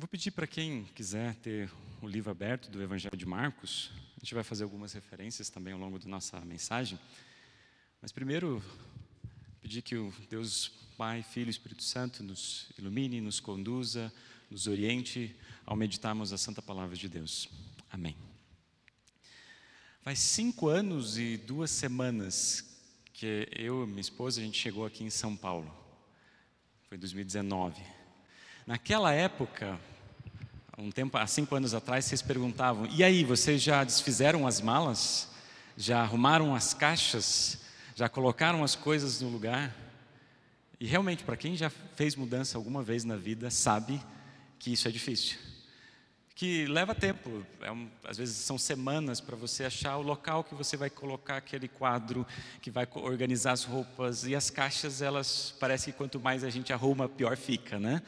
Eu vou pedir para quem quiser ter o livro aberto do Evangelho de Marcos, a gente vai fazer algumas referências também ao longo da nossa mensagem. Mas primeiro, pedir que o Deus Pai, Filho e Espírito Santo nos ilumine, nos conduza, nos oriente ao meditarmos a Santa Palavra de Deus. Amém. Faz cinco anos e duas semanas que eu e minha esposa a gente chegou aqui em São Paulo. Foi 2019. Naquela época, um tempo, há cinco anos atrás, vocês perguntavam: e aí, vocês já desfizeram as malas? Já arrumaram as caixas? Já colocaram as coisas no lugar? E realmente, para quem já fez mudança alguma vez na vida, sabe que isso é difícil. Que leva tempo, é um, às vezes são semanas para você achar o local que você vai colocar aquele quadro, que vai organizar as roupas. E as caixas, elas parece que quanto mais a gente arruma, pior fica, né?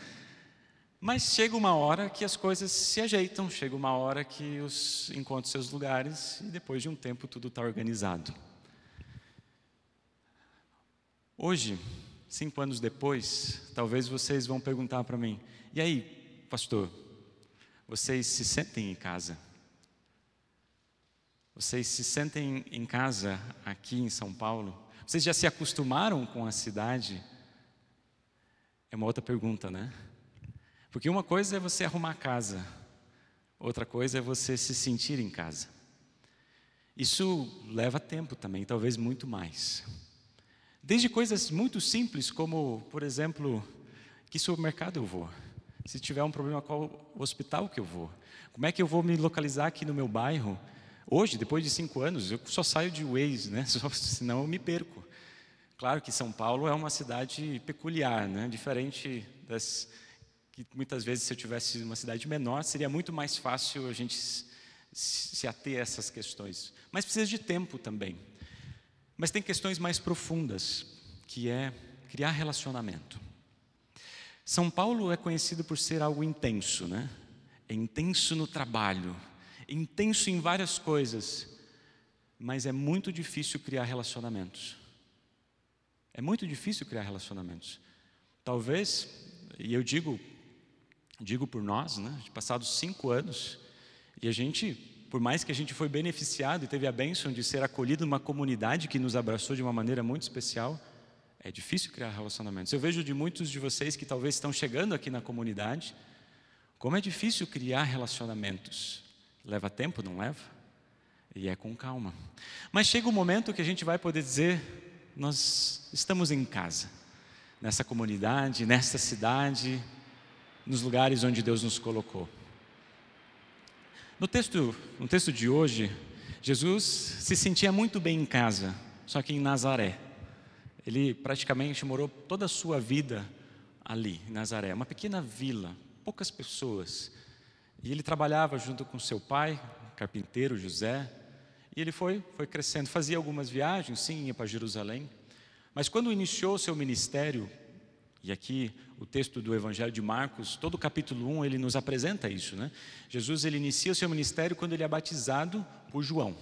Mas chega uma hora que as coisas se ajeitam, chega uma hora que os encontram seus lugares e depois de um tempo tudo está organizado. Hoje, cinco anos depois, talvez vocês vão perguntar para mim: e aí, pastor, vocês se sentem em casa? Vocês se sentem em casa aqui em São Paulo? Vocês já se acostumaram com a cidade? É uma outra pergunta, né? Porque uma coisa é você arrumar casa, outra coisa é você se sentir em casa. Isso leva tempo também, talvez muito mais. Desde coisas muito simples, como, por exemplo, que supermercado eu vou? Se tiver um problema, qual hospital que eu vou? Como é que eu vou me localizar aqui no meu bairro? Hoje, depois de cinco anos, eu só saio de Waze, né? senão eu me perco. Claro que São Paulo é uma cidade peculiar, né? diferente das que muitas vezes se eu tivesse uma cidade menor, seria muito mais fácil a gente se ater a essas questões. Mas precisa de tempo também. Mas tem questões mais profundas, que é criar relacionamento. São Paulo é conhecido por ser algo intenso, né? É intenso no trabalho, intenso em várias coisas, mas é muito difícil criar relacionamentos. É muito difícil criar relacionamentos. Talvez, e eu digo digo por nós, né? Passados cinco anos, e a gente, por mais que a gente foi beneficiado e teve a bênção de ser acolhido numa comunidade que nos abraçou de uma maneira muito especial, é difícil criar relacionamentos. Eu vejo de muitos de vocês que talvez estão chegando aqui na comunidade, como é difícil criar relacionamentos. Leva tempo, não leva? E é com calma. Mas chega um momento que a gente vai poder dizer: nós estamos em casa, nessa comunidade, nessa cidade, nos lugares onde Deus nos colocou. No texto, no texto de hoje, Jesus se sentia muito bem em casa, só que em Nazaré. Ele praticamente morou toda a sua vida ali, em Nazaré, uma pequena vila, poucas pessoas. E ele trabalhava junto com seu pai, carpinteiro José, e ele foi, foi crescendo, fazia algumas viagens, sim, ia para Jerusalém. Mas quando iniciou seu ministério e aqui o texto do Evangelho de Marcos, todo o capítulo 1, ele nos apresenta isso, né? Jesus ele inicia o seu ministério quando ele é batizado por João.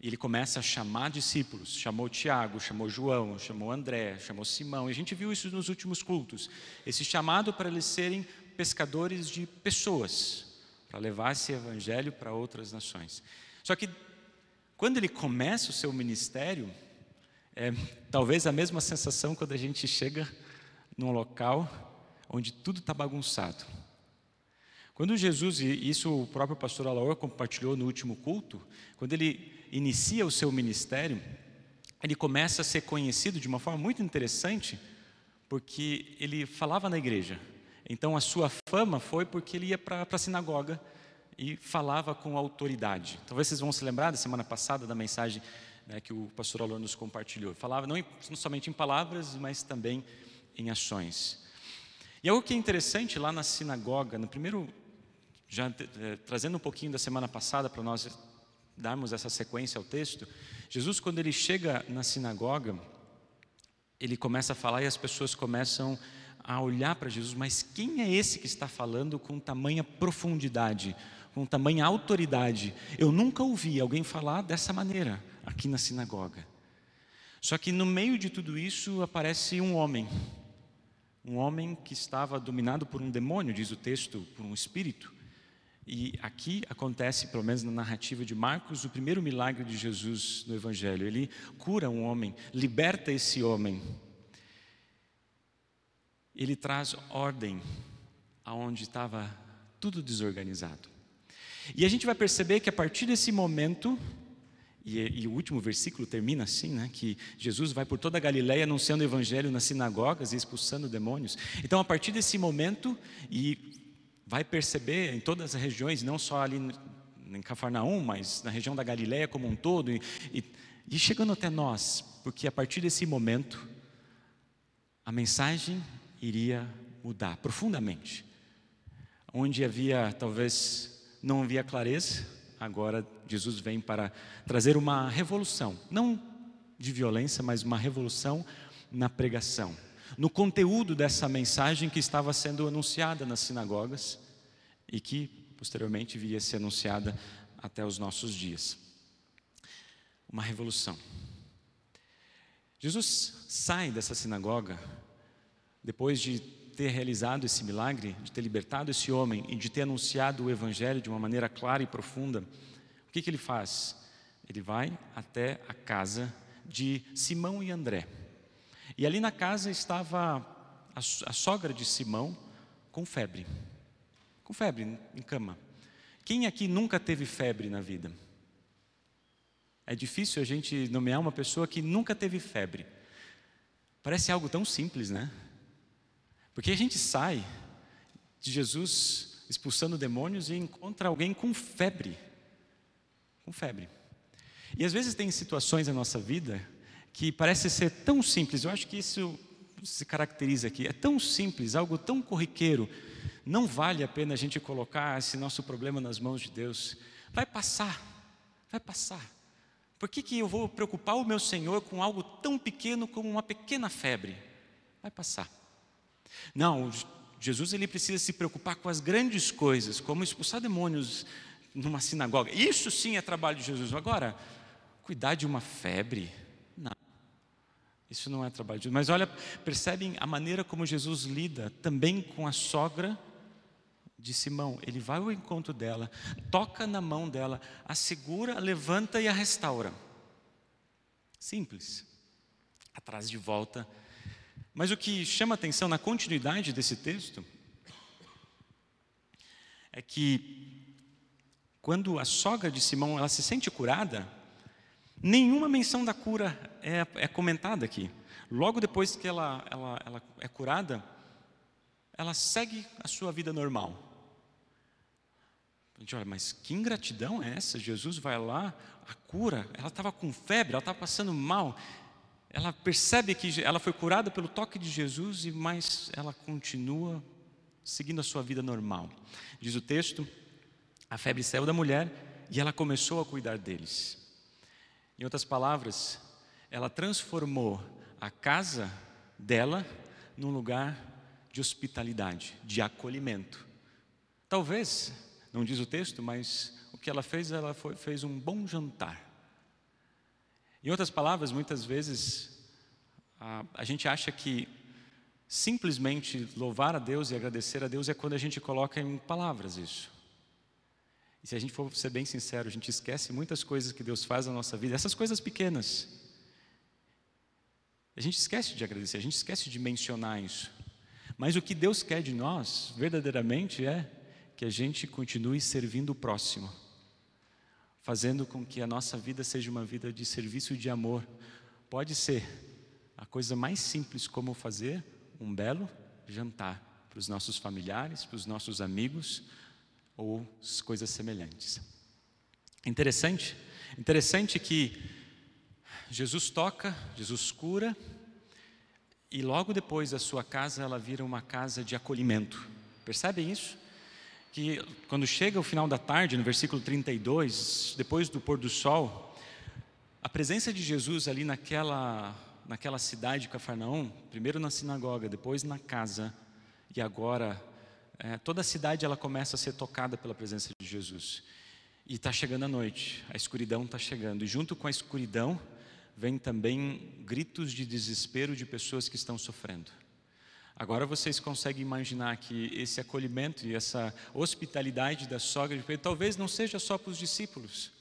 Ele começa a chamar discípulos, chamou Tiago, chamou João, chamou André, chamou Simão. E a gente viu isso nos últimos cultos. Esse chamado para eles serem pescadores de pessoas, para levar esse evangelho para outras nações. Só que quando ele começa o seu ministério, é talvez a mesma sensação quando a gente chega num local onde tudo está bagunçado. Quando Jesus, e isso o próprio pastor Alaor compartilhou no último culto, quando ele inicia o seu ministério, ele começa a ser conhecido de uma forma muito interessante, porque ele falava na igreja. Então a sua fama foi porque ele ia para a sinagoga e falava com autoridade. Talvez vocês vão se lembrar da semana passada da mensagem né, que o pastor Alor nos compartilhou. Falava não, não somente em palavras, mas também em ações. E algo que é interessante lá na sinagoga, no primeiro, já é, trazendo um pouquinho da semana passada para nós darmos essa sequência ao texto, Jesus, quando ele chega na sinagoga, ele começa a falar e as pessoas começam a olhar para Jesus, mas quem é esse que está falando com tamanha profundidade, com tamanha autoridade? Eu nunca ouvi alguém falar dessa maneira aqui na sinagoga. Só que no meio de tudo isso aparece um homem, um homem que estava dominado por um demônio, diz o texto, por um espírito. E aqui acontece, pelo menos na narrativa de Marcos, o primeiro milagre de Jesus no Evangelho. Ele cura um homem, liberta esse homem. Ele traz ordem aonde estava tudo desorganizado. E a gente vai perceber que a partir desse momento, e, e, o último versículo termina assim, né, que Jesus vai por toda a Galiléia anunciando o evangelho nas sinagogas e expulsando demônios. Então, a partir desse momento, e vai perceber em todas as regiões, não só ali em Cafarnaum, mas na região da Galiléia como um todo, e, e, e chegando até nós, porque a partir desse momento, a mensagem iria mudar profundamente. Onde havia, talvez, não havia clareza, agora Jesus vem para trazer uma revolução, não de violência, mas uma revolução na pregação, no conteúdo dessa mensagem que estava sendo anunciada nas sinagogas e que posteriormente viria a ser anunciada até os nossos dias. Uma revolução. Jesus sai dessa sinagoga depois de ter realizado esse milagre, de ter libertado esse homem e de ter anunciado o Evangelho de uma maneira clara e profunda, o que, que ele faz? Ele vai até a casa de Simão e André. E ali na casa estava a, a sogra de Simão com febre. Com febre em cama. Quem aqui nunca teve febre na vida? É difícil a gente nomear uma pessoa que nunca teve febre. Parece algo tão simples, né? Porque a gente sai de Jesus expulsando demônios e encontra alguém com febre. Com febre. E às vezes tem situações na nossa vida que parece ser tão simples, eu acho que isso se caracteriza aqui, é tão simples, algo tão corriqueiro, não vale a pena a gente colocar esse nosso problema nas mãos de Deus. Vai passar, vai passar. Por que, que eu vou preocupar o meu Senhor com algo tão pequeno como uma pequena febre? Vai passar. Não, Jesus ele precisa se preocupar com as grandes coisas, como expulsar demônios numa sinagoga. Isso sim é trabalho de Jesus. Agora, cuidar de uma febre, não. Isso não é trabalho de Jesus. Mas olha, percebem a maneira como Jesus lida também com a sogra de Simão. Ele vai ao encontro dela, toca na mão dela, a segura, a levanta e a restaura. Simples. Atrás de volta mas o que chama atenção na continuidade desse texto é que quando a sogra de Simão ela se sente curada, nenhuma menção da cura é, é comentada aqui. Logo depois que ela, ela, ela é curada, ela segue a sua vida normal. A gente olha, mas que ingratidão é essa? Jesus vai lá, a cura, ela estava com febre, ela estava passando mal, ela percebe que ela foi curada pelo toque de Jesus, e mas ela continua seguindo a sua vida normal. Diz o texto: a febre saiu da mulher e ela começou a cuidar deles. Em outras palavras, ela transformou a casa dela num lugar de hospitalidade, de acolhimento. Talvez, não diz o texto, mas o que ela fez, ela foi, fez um bom jantar. Em outras palavras, muitas vezes a, a gente acha que simplesmente louvar a Deus e agradecer a Deus é quando a gente coloca em palavras isso. E se a gente for ser bem sincero, a gente esquece muitas coisas que Deus faz na nossa vida, essas coisas pequenas. A gente esquece de agradecer, a gente esquece de mencionar isso. Mas o que Deus quer de nós, verdadeiramente, é que a gente continue servindo o próximo fazendo com que a nossa vida seja uma vida de serviço e de amor. Pode ser a coisa mais simples como fazer um belo jantar para os nossos familiares, para os nossos amigos ou coisas semelhantes. Interessante, interessante que Jesus toca, Jesus cura e logo depois a sua casa ela vira uma casa de acolhimento. Percebem isso? Que quando chega o final da tarde, no versículo 32, depois do pôr do sol, a presença de Jesus ali naquela, naquela cidade de Cafarnaum, primeiro na sinagoga, depois na casa, e agora é, toda a cidade ela começa a ser tocada pela presença de Jesus. E está chegando a noite, a escuridão está chegando, e junto com a escuridão vem também gritos de desespero de pessoas que estão sofrendo. Agora vocês conseguem imaginar que esse acolhimento e essa hospitalidade da sogra de Pedro talvez não seja só para os discípulos,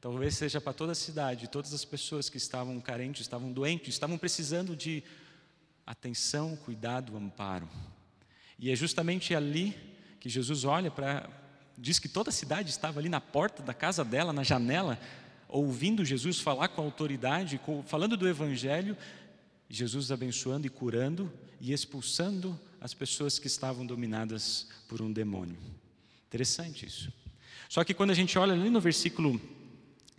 talvez seja para toda a cidade, todas as pessoas que estavam carentes, estavam doentes, estavam precisando de atenção, cuidado, amparo. E é justamente ali que Jesus olha para. Diz que toda a cidade estava ali na porta da casa dela, na janela, ouvindo Jesus falar com autoridade, falando do Evangelho, Jesus abençoando e curando e expulsando as pessoas que estavam dominadas por um demônio. Interessante isso. Só que quando a gente olha ali no versículo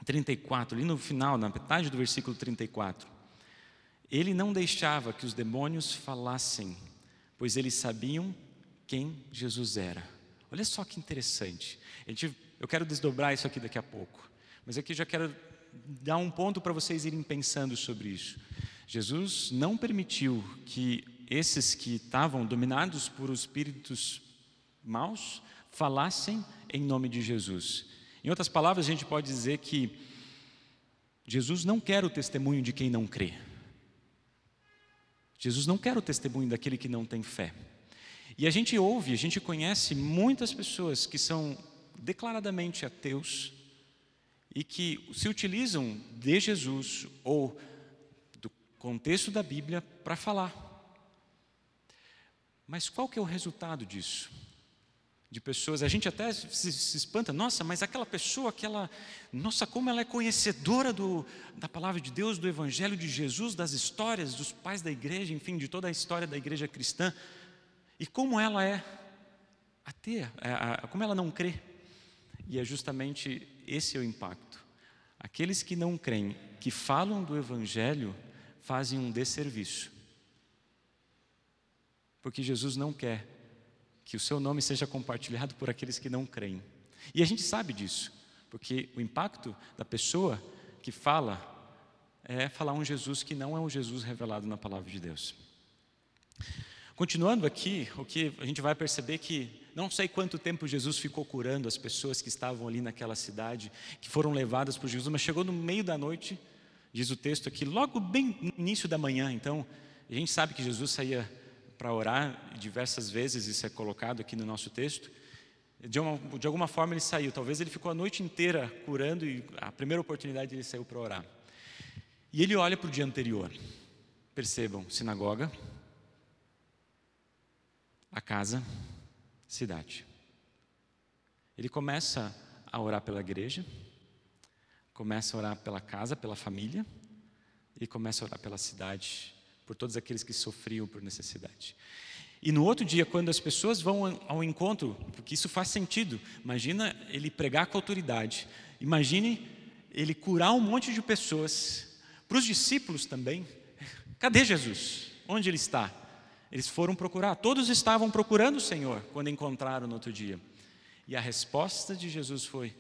34, ali no final, na metade do versículo 34, ele não deixava que os demônios falassem, pois eles sabiam quem Jesus era. Olha só que interessante. Eu quero desdobrar isso aqui daqui a pouco, mas aqui já quero dar um ponto para vocês irem pensando sobre isso. Jesus não permitiu que esses que estavam dominados por espíritos maus falassem em nome de Jesus. Em outras palavras, a gente pode dizer que Jesus não quer o testemunho de quem não crê. Jesus não quer o testemunho daquele que não tem fé. E a gente ouve, a gente conhece muitas pessoas que são declaradamente ateus e que se utilizam de Jesus ou contexto da Bíblia para falar. Mas qual que é o resultado disso? De pessoas, a gente até se, se, espanta, nossa, mas aquela pessoa, aquela, nossa, como ela é conhecedora do, da palavra de Deus, do Evangelho de Jesus, das histórias dos pais da igreja, enfim, de toda a história da igreja cristã, e como ela é ateia, é, como ela não crê. E é justamente esse o impacto. Aqueles que não creem, que falam do Evangelho, fazem um desserviço. Porque Jesus não quer que o seu nome seja compartilhado por aqueles que não creem. E a gente sabe disso, porque o impacto da pessoa que fala é falar um Jesus que não é um Jesus revelado na palavra de Deus. Continuando aqui, o que a gente vai perceber que não sei quanto tempo Jesus ficou curando as pessoas que estavam ali naquela cidade, que foram levadas por Jesus, mas chegou no meio da noite, Diz o texto aqui, logo bem no início da manhã, então, a gente sabe que Jesus saía para orar diversas vezes, isso é colocado aqui no nosso texto. De, uma, de alguma forma ele saiu, talvez ele ficou a noite inteira curando e a primeira oportunidade ele saiu para orar. E ele olha para o dia anterior. Percebam, sinagoga, a casa, cidade. Ele começa a orar pela igreja, começa a orar pela casa, pela família, e começa a orar pela cidade, por todos aqueles que sofriam por necessidade. E no outro dia, quando as pessoas vão ao encontro, porque isso faz sentido, imagina ele pregar com autoridade, imagine ele curar um monte de pessoas, para os discípulos também. Cadê Jesus? Onde ele está? Eles foram procurar, todos estavam procurando o Senhor quando encontraram no outro dia. E a resposta de Jesus foi: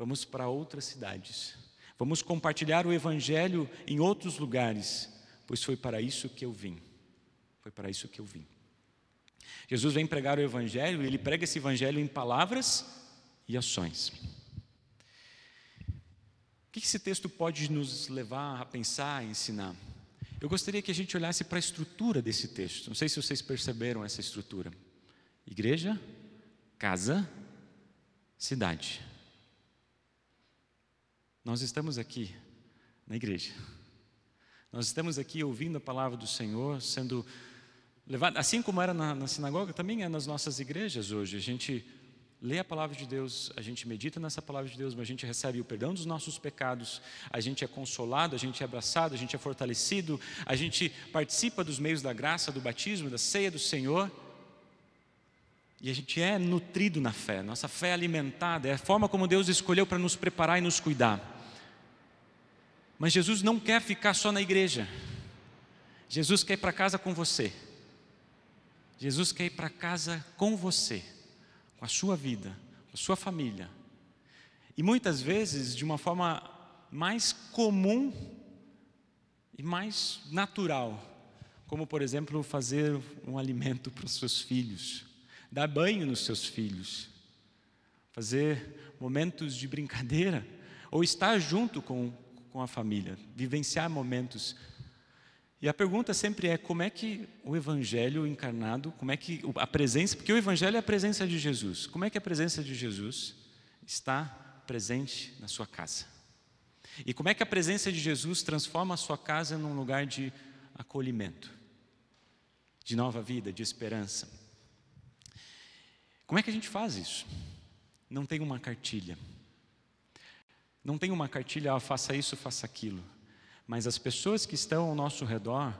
Vamos para outras cidades. Vamos compartilhar o Evangelho em outros lugares, pois foi para isso que eu vim. Foi para isso que eu vim. Jesus vem pregar o Evangelho e ele prega esse Evangelho em palavras e ações. O que esse texto pode nos levar a pensar, a ensinar? Eu gostaria que a gente olhasse para a estrutura desse texto. Não sei se vocês perceberam essa estrutura: igreja, casa, cidade. Nós estamos aqui na igreja. Nós estamos aqui ouvindo a palavra do Senhor, sendo levado, assim como era na, na, sinagoga, também é nas nossas igrejas hoje. A gente lê a palavra de Deus, a gente medita nessa palavra de Deus, mas a gente recebe o perdão dos nossos pecados, a gente é consolado, a gente é abraçado, a gente é fortalecido, a gente participa dos meios da graça, do batismo, da ceia do Senhor. E a gente é nutrido na fé, nossa fé é alimentada, é a forma como Deus escolheu para nos preparar e nos cuidar. Mas Jesus não quer ficar só na igreja, Jesus quer ir para casa com você. Jesus quer ir para casa com você, com a sua vida, com a sua família. E muitas vezes de uma forma mais comum e mais natural, como por exemplo fazer um alimento para os seus filhos dar banho nos seus filhos, fazer momentos de brincadeira, ou estar junto com, com a família, vivenciar momentos. E a pergunta sempre é como é que o evangelho encarnado, como é que a presença, porque o evangelho é a presença de Jesus. Como é que a presença de Jesus está presente na sua casa? E como é que a presença de Jesus transforma a sua casa num lugar de acolhimento, de nova vida, de esperança? Como é que a gente faz isso? Não tem uma cartilha. Não tem uma cartilha, ah, faça isso, faça aquilo. Mas as pessoas que estão ao nosso redor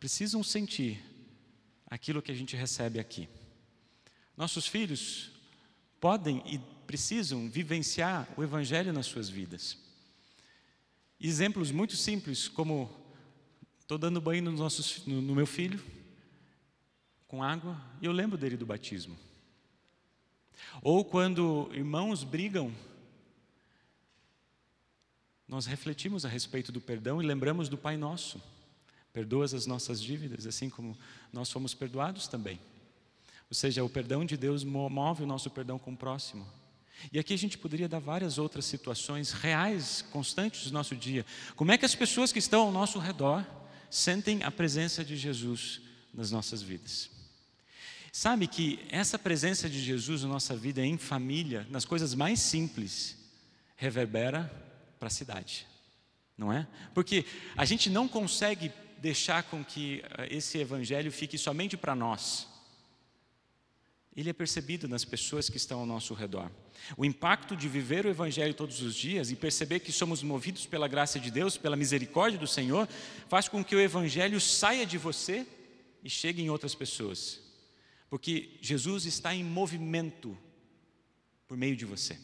precisam sentir aquilo que a gente recebe aqui. Nossos filhos podem e precisam vivenciar o Evangelho nas suas vidas. Exemplos muito simples, como estou dando banho no, nosso, no, meu filho, com água, e eu lembro dele do batismo. Ou quando irmãos brigam nós refletimos a respeito do perdão e lembramos do Pai Nosso. Perdoas as nossas dívidas, assim como nós fomos perdoados também. Ou seja, o perdão de Deus move o nosso perdão com o próximo. E aqui a gente poderia dar várias outras situações reais, constantes do nosso dia. Como é que as pessoas que estão ao nosso redor sentem a presença de Jesus nas nossas vidas? Sabe que essa presença de Jesus na nossa vida, em família, nas coisas mais simples, reverbera para a cidade, não é? Porque a gente não consegue deixar com que eh, esse evangelho fique somente para nós. Ele é percebido nas pessoas que estão ao nosso redor. O impacto de viver o Evangelho todos os dias e perceber que somos movidos pela graça de Deus, pela misericórdia do Senhor, faz com que o Evangelho saia de você e chegue em outras pessoas. Porque Jesus está em movimento por meio de você.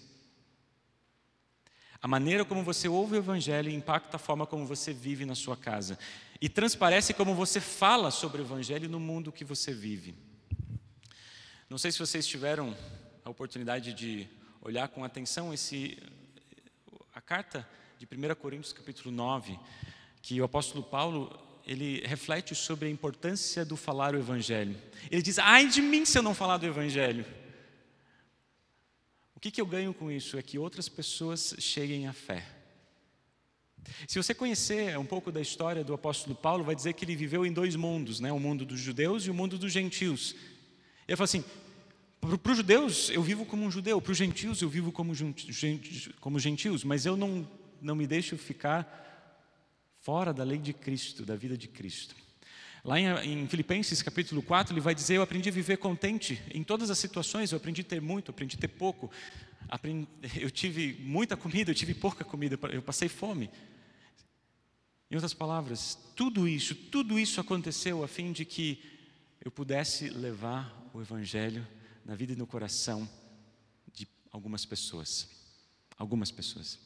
A maneira como você ouve o Evangelho impacta a forma como você vive na sua casa. E transparece como você fala sobre o Evangelho no mundo que você vive. Não sei se vocês tiveram a oportunidade de olhar com atenção esse, a carta de 1 Coríntios capítulo 9, que o apóstolo Paulo ele reflete sobre a importância do falar o Evangelho. Ele diz: ai de mim se eu não falar do Evangelho que, que eu ganho com isso? É que outras pessoas cheguem à fé. Se você conhecer um pouco da história do apóstolo Paulo, vai dizer que ele viveu em dois mundos, né? o mundo dos judeus e o mundo dos gentios. Ele fala assim: para os judeus eu vivo como um judeu, para os gentios eu vivo como, como gentios, mas eu não, não me deixo ficar fora da lei de Cristo, da vida de Cristo. Lá em, Filipenses capítulo 4, ele vai dizer: Eu aprendi a viver contente em todas as situações, eu aprendi a ter muito, aprendi a ter pouco, aprendi, eu tive muita comida, eu tive pouca comida, eu passei fome. Em outras palavras, tudo isso, tudo isso aconteceu a fim de que eu pudesse levar o Evangelho na vida e no coração de algumas pessoas. Algumas pessoas.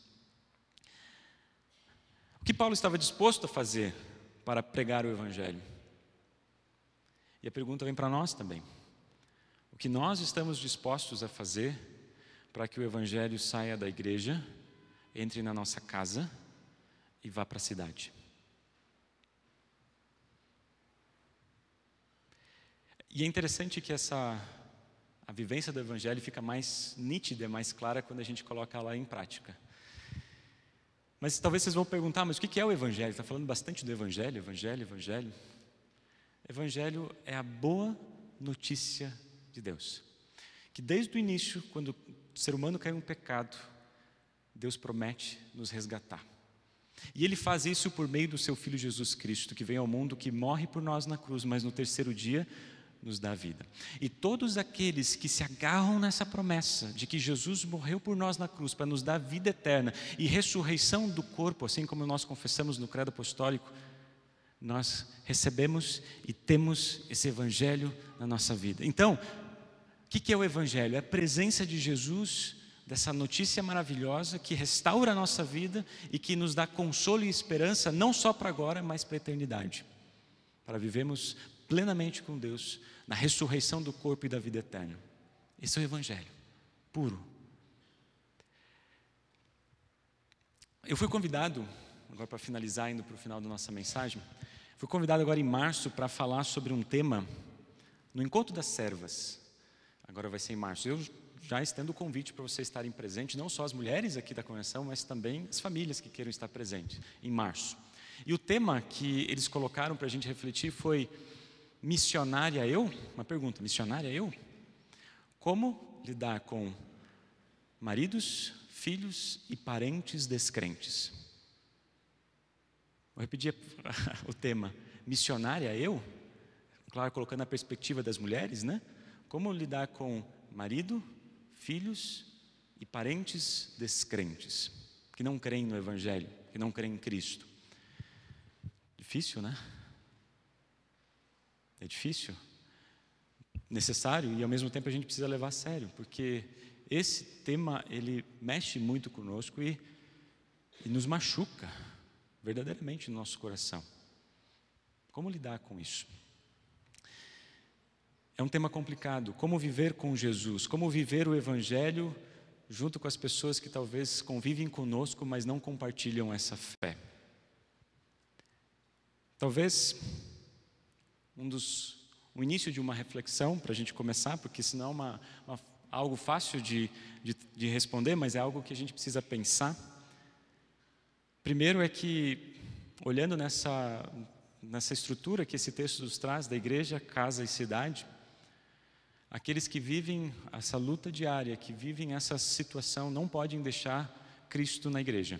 Que Paulo estava disposto a fazer para pregar o Evangelho? E a pergunta vem para nós também. O que nós estamos dispostos a fazer para que o Evangelho saia da igreja, entre na nossa casa e vá para a cidade? E é interessante que essa a vivência do Evangelho fica mais nítida, mais clara quando a gente coloca ela em prática. Mas talvez vocês vão perguntar, mas o que é o Evangelho? Está falando bastante do Evangelho, Evangelho, Evangelho. Evangelho é a boa notícia de Deus. Que desde o início, quando o ser humano caiu em pecado, Deus promete nos resgatar. E Ele faz isso por meio do Seu Filho Jesus Cristo, que vem ao mundo, que morre por nós na cruz, mas no terceiro dia nos dá vida. E todos aqueles que se agarram nessa promessa de que Jesus morreu por nós na cruz para nos dar vida eterna e ressurreição do corpo, assim como nós confessamos no credo apostólico, nós recebemos e temos esse Evangelho na nossa vida. Então, o que é o Evangelho? É a presença de Jesus, dessa notícia maravilhosa que restaura a nossa vida e que nos dá consolo e esperança, não só para agora, mas para a eternidade. Para vivermos plenamente com Deus, na ressurreição do corpo e da vida eterna. Esse é o Evangelho, puro. Eu fui convidado, agora para finalizar, indo para o final da nossa mensagem, Fui convidado agora em março para falar sobre um tema no Encontro das Servas. Agora vai ser em março. Eu já estendo o convite para vocês estarem presentes, não só as mulheres aqui da convenção, mas também as famílias que queiram estar presentes, em março. E o tema que eles colocaram para a gente refletir foi: missionária eu? Uma pergunta: missionária eu? Como lidar com maridos, filhos e parentes descrentes? Vou repetir o tema: missionária eu? Claro, colocando a perspectiva das mulheres, né? Como lidar com marido, filhos e parentes descrentes, que não creem no Evangelho, que não creem em Cristo. Difícil, né? É difícil, necessário e ao mesmo tempo a gente precisa levar a sério, porque esse tema ele mexe muito conosco e, e nos machuca verdadeiramente no nosso coração. Como lidar com isso? É um tema complicado. Como viver com Jesus? Como viver o Evangelho junto com as pessoas que talvez convivem conosco, mas não compartilham essa fé? Talvez um dos, o início de uma reflexão para a gente começar, porque senão é uma, uma, algo fácil de, de, de responder, mas é algo que a gente precisa pensar. Primeiro é que, olhando nessa, nessa estrutura que esse texto nos traz da igreja, casa e cidade, Aqueles que vivem essa luta diária, que vivem essa situação, não podem deixar Cristo na igreja.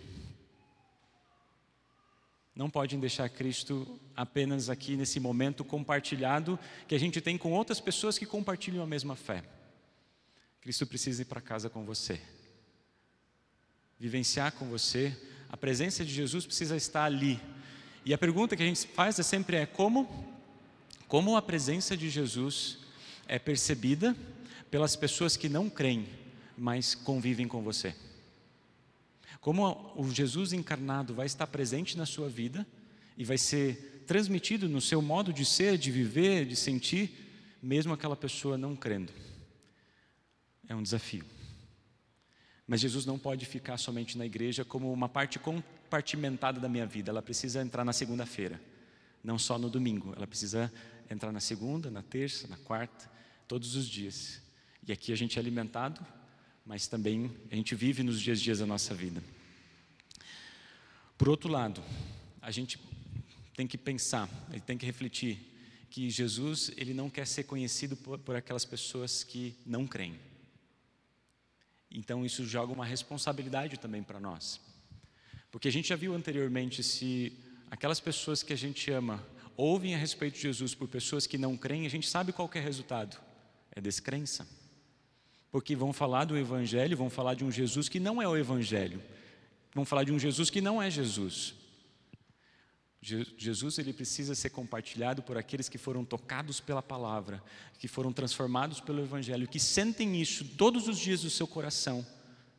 Não podem deixar Cristo apenas aqui nesse momento compartilhado que a gente tem com outras pessoas que compartilham a mesma fé. Cristo precisa ir para casa com você, vivenciar com você. A presença de Jesus precisa estar ali. E a pergunta que a gente faz é sempre é como, como a presença de Jesus é percebida pelas pessoas que não creem, mas convivem com você. Como o Jesus encarnado vai estar presente na sua vida e vai ser transmitido no seu modo de ser, de viver, de sentir, mesmo aquela pessoa não crendo. É um desafio. Mas Jesus não pode ficar somente na igreja como uma parte compartimentada da minha vida. Ela precisa entrar na segunda-feira, não só no domingo. Ela precisa entrar na segunda, na terça, na quarta todos os dias. E aqui a gente é alimentado, mas também a gente vive nos dias a dias da nossa vida. Por outro lado, a gente tem que pensar, tem que refletir que Jesus ele não quer ser conhecido por, por aquelas pessoas que não creem. Então isso joga uma responsabilidade também para nós, porque a gente já viu anteriormente se aquelas pessoas que a gente ama ouvem a respeito de Jesus por pessoas que não creem, a gente sabe qual é o resultado é descrença. Porque vão falar do Evangelho, vão falar de um Jesus que não é o Evangelho, vão falar de um Jesus que não é Jesus. Jesus ele precisa ser compartilhado por aqueles que foram tocados pela palavra, que foram transformados pelo Evangelho, que sentem isso todos os dias do seu coração,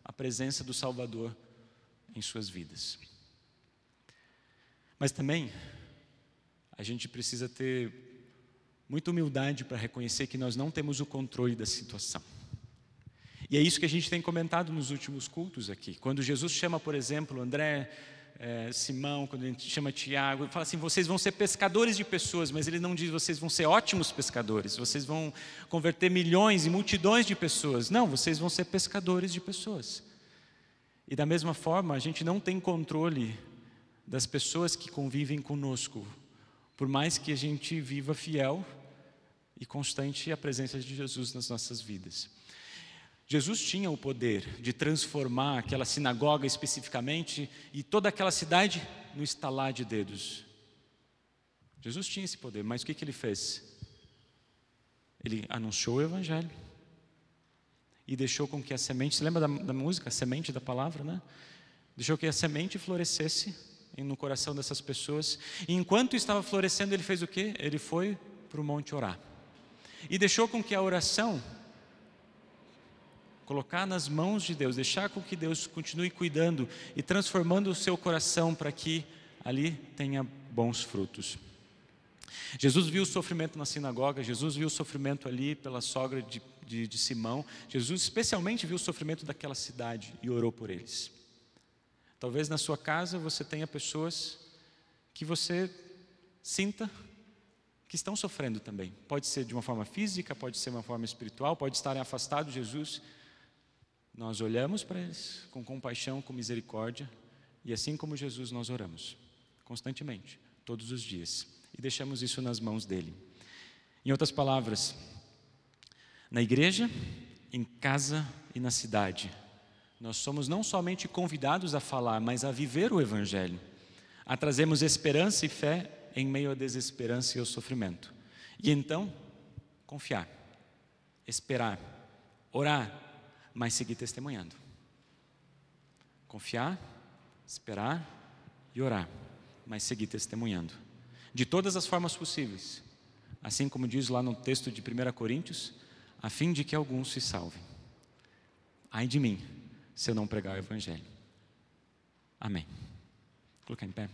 a presença do Salvador em suas vidas. Mas também a gente precisa ter muita humildade para reconhecer que nós não temos o controle da situação. E é isso que a gente tem comentado nos últimos cultos aqui. Quando Jesus chama, por exemplo, André, é, Simão, quando ele chama Tiago, ele fala assim: vocês vão ser pescadores de pessoas, mas ele não diz vocês vão ser ótimos pescadores, vocês vão converter milhões e multidões de pessoas. Não, vocês vão ser pescadores de pessoas. E da mesma forma, a gente não tem controle das pessoas que convivem conosco, por mais que a gente viva fiel e constante a presença de Jesus nas nossas vidas. Jesus tinha o poder de transformar aquela sinagoga especificamente e toda aquela cidade no estalar de dedos. Jesus tinha esse poder, mas o que, que ele fez? Ele anunciou o Evangelho e deixou com que a semente, você lembra da, da música, a semente da palavra, né? Deixou que a semente florescesse no coração dessas pessoas. E enquanto estava florescendo, ele fez o quê? Ele foi para o monte orar e deixou com que a oração colocar nas mãos de Deus, deixar com que Deus continue cuidando e transformando o seu coração para que ali tenha bons frutos. Jesus viu o sofrimento na sinagoga, Jesus viu o sofrimento ali pela sogra de, de, de Simão, Jesus especialmente viu o sofrimento daquela cidade e orou por eles. Talvez na sua casa você tenha pessoas que você sinta que estão sofrendo também. Pode ser de uma forma física, pode ser de uma forma espiritual, pode estarem afastados de Jesus. Nós olhamos para eles com compaixão, com misericórdia, e assim como Jesus nós oramos, constantemente, todos os dias, e deixamos isso nas mãos dele. Em outras palavras, na igreja, em casa e na cidade, nós somos não somente convidados a falar, mas a viver o Evangelho, a trazermos esperança e fé em meio à desesperança e ao sofrimento. E então, confiar, esperar, orar, mas seguir testemunhando. Confiar, esperar e orar, mas seguir testemunhando. De todas as formas possíveis. Assim como diz lá no texto de 1 Coríntios, a fim de que alguns se salvem. Ai de mim, se eu não pregar o Evangelho. Amém. Colocar em pé.